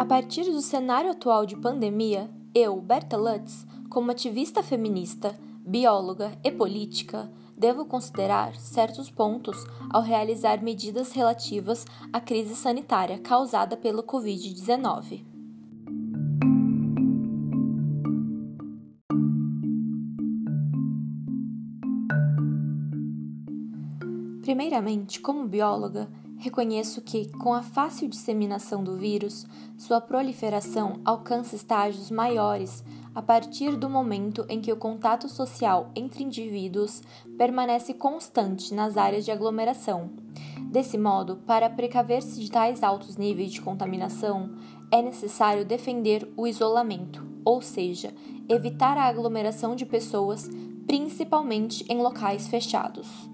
A partir do cenário atual de pandemia, eu, Berta Lutz, como ativista feminista, bióloga e política, devo considerar certos pontos ao realizar medidas relativas à crise sanitária causada pelo Covid-19. Primeiramente, como bióloga, reconheço que, com a fácil disseminação do vírus, sua proliferação alcança estágios maiores a partir do momento em que o contato social entre indivíduos permanece constante nas áreas de aglomeração. Desse modo, para precaver-se de tais altos níveis de contaminação, é necessário defender o isolamento, ou seja, evitar a aglomeração de pessoas, principalmente em locais fechados.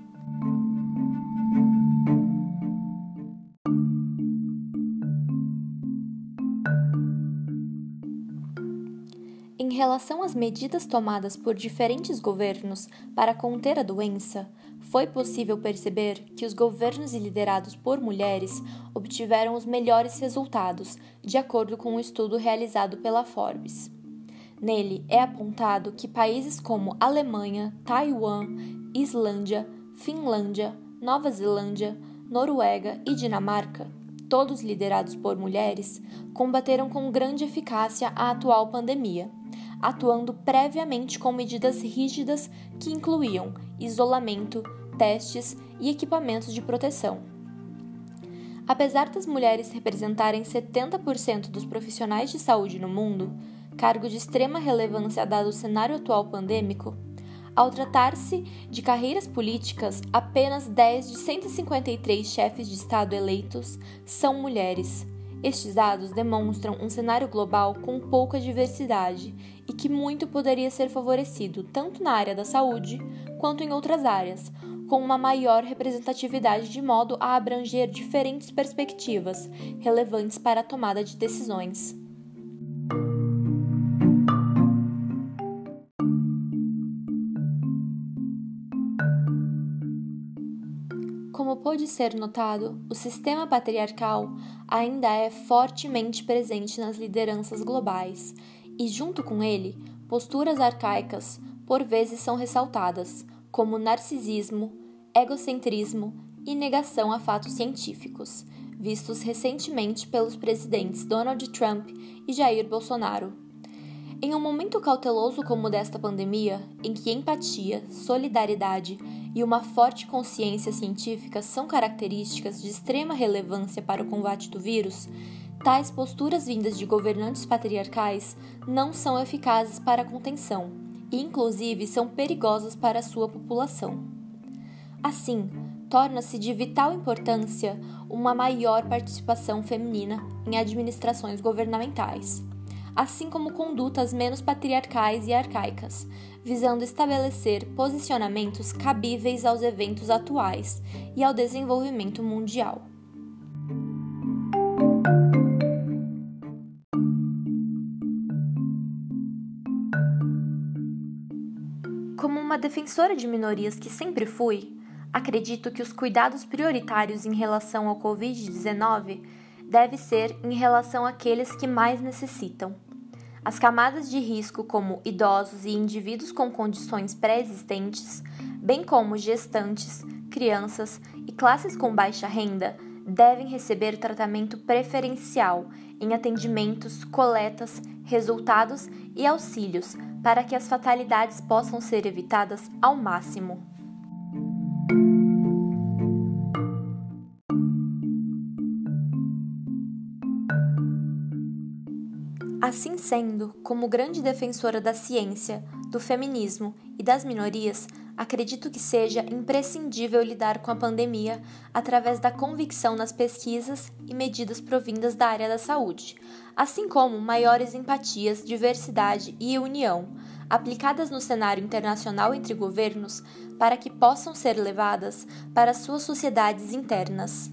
Em relação às medidas tomadas por diferentes governos para conter a doença, foi possível perceber que os governos liderados por mulheres obtiveram os melhores resultados, de acordo com um estudo realizado pela Forbes. Nele é apontado que países como Alemanha, Taiwan, Islândia, Finlândia, Nova Zelândia, Noruega e Dinamarca, todos liderados por mulheres, combateram com grande eficácia a atual pandemia atuando previamente com medidas rígidas que incluíam isolamento, testes e equipamentos de proteção. Apesar das mulheres representarem 70% dos profissionais de saúde no mundo, cargo de extrema relevância dado o cenário atual pandêmico, ao tratar-se de carreiras políticas, apenas 10 de 153 chefes de Estado eleitos são mulheres, estes dados demonstram um cenário global com pouca diversidade e que muito poderia ser favorecido tanto na área da saúde quanto em outras áreas, com uma maior representatividade de modo a abranger diferentes perspectivas relevantes para a tomada de decisões. Como pode ser notado, o sistema patriarcal ainda é fortemente presente nas lideranças globais e, junto com ele, posturas arcaicas por vezes são ressaltadas, como narcisismo, egocentrismo e negação a fatos científicos, vistos recentemente pelos presidentes Donald Trump e Jair Bolsonaro. Em um momento cauteloso como o desta pandemia, em que empatia, solidariedade e uma forte consciência científica são características de extrema relevância para o combate do vírus, tais posturas vindas de governantes patriarcais não são eficazes para a contenção e, inclusive, são perigosas para a sua população. Assim, torna-se de vital importância uma maior participação feminina em administrações governamentais assim como condutas menos patriarcais e arcaicas, visando estabelecer posicionamentos cabíveis aos eventos atuais e ao desenvolvimento mundial. Como uma defensora de minorias que sempre fui, acredito que os cuidados prioritários em relação ao Covid-19 deve ser em relação àqueles que mais necessitam as camadas de risco, como idosos e indivíduos com condições pré-existentes, bem como gestantes, crianças e classes com baixa renda, devem receber tratamento preferencial em atendimentos, coletas, resultados e auxílios para que as fatalidades possam ser evitadas ao máximo. Assim sendo, como grande defensora da ciência, do feminismo e das minorias, acredito que seja imprescindível lidar com a pandemia através da convicção nas pesquisas e medidas provindas da área da saúde, assim como maiores empatias, diversidade e união, aplicadas no cenário internacional entre governos para que possam ser levadas para suas sociedades internas.